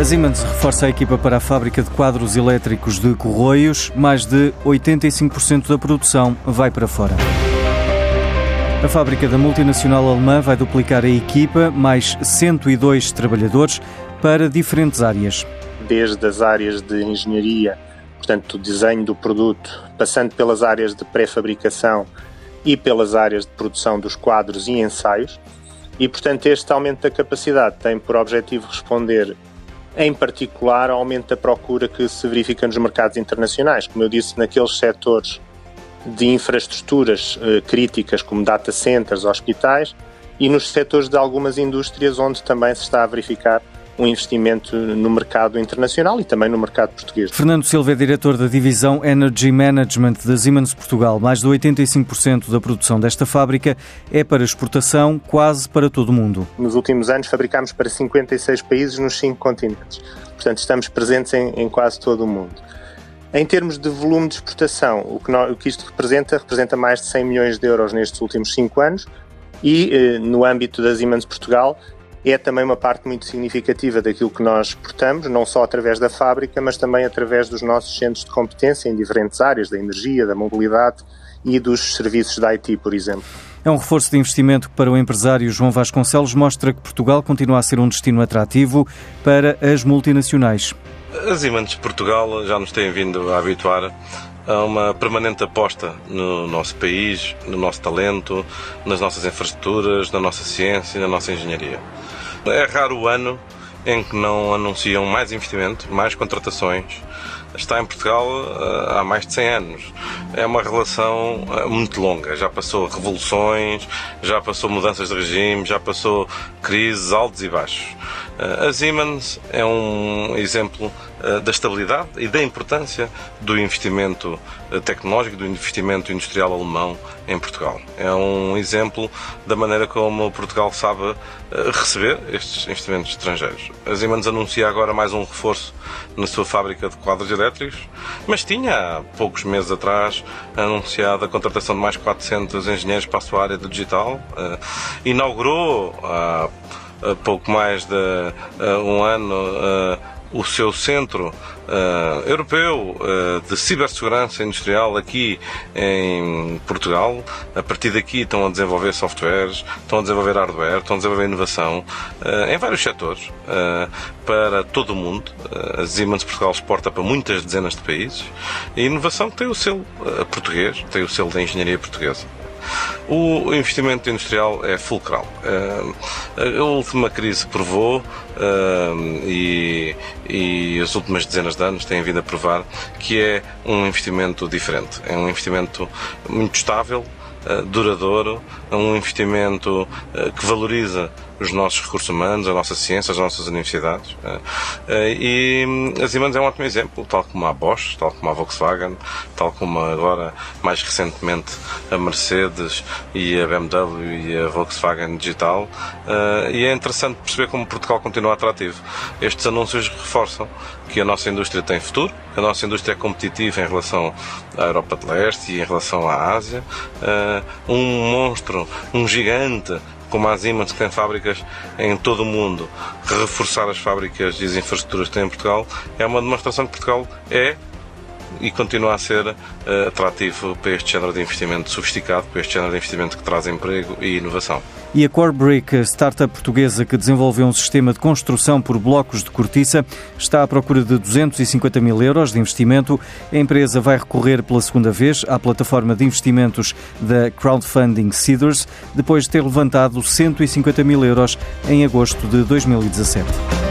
A Siemens reforça a equipa para a fábrica de quadros elétricos de Corroios. Mais de 85% da produção vai para fora. A fábrica da multinacional alemã vai duplicar a equipa, mais 102 trabalhadores, para diferentes áreas. Desde as áreas de engenharia, portanto, o desenho do produto, passando pelas áreas de pré-fabricação e pelas áreas de produção dos quadros e ensaios. E, portanto, este aumento da capacidade tem por objetivo responder em particular ao aumento da procura que se verifica nos mercados internacionais, como eu disse, naqueles setores de infraestruturas eh, críticas, como data centers, hospitais, e nos setores de algumas indústrias onde também se está a verificar um investimento no mercado internacional e também no mercado português. Fernando Silva é diretor da divisão Energy Management da Siemens Portugal. Mais de 85% da produção desta fábrica é para exportação, quase para todo o mundo. Nos últimos anos fabricámos para 56 países nos cinco continentes. Portanto, estamos presentes em, em quase todo o mundo. Em termos de volume de exportação, o que, nós, o que isto representa, representa mais de 100 milhões de euros nestes últimos cinco anos e, eh, no âmbito da Siemens Portugal, é também uma parte muito significativa daquilo que nós exportamos, não só através da fábrica, mas também através dos nossos centros de competência em diferentes áreas, da energia, da mobilidade e dos serviços da IT, por exemplo. É um reforço de investimento que, para o empresário João Vasconcelos, mostra que Portugal continua a ser um destino atrativo para as multinacionais. As Imantes de Portugal já nos têm vindo a habituar a uma permanente aposta no nosso país, no nosso talento, nas nossas infraestruturas, na nossa ciência, na nossa engenharia. É raro o ano em que não anunciam mais investimento, mais contratações. Está em Portugal uh, há mais de 100 anos. É uma relação uh, muito longa. Já passou revoluções, já passou mudanças de regime, já passou crises altos e baixos. A Siemens é um exemplo da estabilidade e da importância do investimento tecnológico, do investimento industrial alemão em Portugal. É um exemplo da maneira como Portugal sabe receber estes investimentos estrangeiros. A Siemens anuncia agora mais um reforço na sua fábrica de quadros elétricos, mas tinha há poucos meses atrás anunciado a contratação de mais 400 engenheiros para a sua área de digital. Inaugurou há pouco mais de uh, um ano uh, o seu centro uh, europeu uh, de cibersegurança industrial aqui em Portugal. A partir daqui estão a desenvolver softwares, estão a desenvolver hardware, estão a desenvolver inovação uh, em vários setores para todo o mundo. a Siemens Portugal exporta para muitas dezenas de países. A inovação tem o selo português, tem o selo da engenharia portuguesa. O investimento industrial é fulcral. Eh, a última crise provou eh, e, e as últimas dezenas de anos têm vindo a provar que é um investimento diferente. É um investimento muito estável, eh, duradouro, um investimento que valoriza os nossos recursos humanos, a nossa ciência, as nossas universidades. Eh, eh, e hum, a Siemens é um ótimo exemplo, tal como a Bosch, tal como a Volkswagen, tal como agora, mais recentemente, a Mercedes e a BMW e a Volkswagen Digital. Eh, e é interessante perceber como Portugal continua atrativo. Estes anúncios reforçam que a nossa indústria tem futuro, que a nossa indústria é competitiva em relação à Europa de Leste e em relação à Ásia. Um monstro, um gigante como a Siemens, que tem fábricas em todo o mundo, reforçar as fábricas e as infraestruturas que tem em Portugal, é uma demonstração que Portugal é e continua a ser uh, atrativo para este género de investimento sofisticado, para este género de investimento que traz emprego e inovação. E a Corebrick, startup portuguesa que desenvolveu um sistema de construção por blocos de cortiça, está à procura de 250 mil euros de investimento. A empresa vai recorrer pela segunda vez à plataforma de investimentos da crowdfunding Seeders, depois de ter levantado 150 mil euros em agosto de 2017.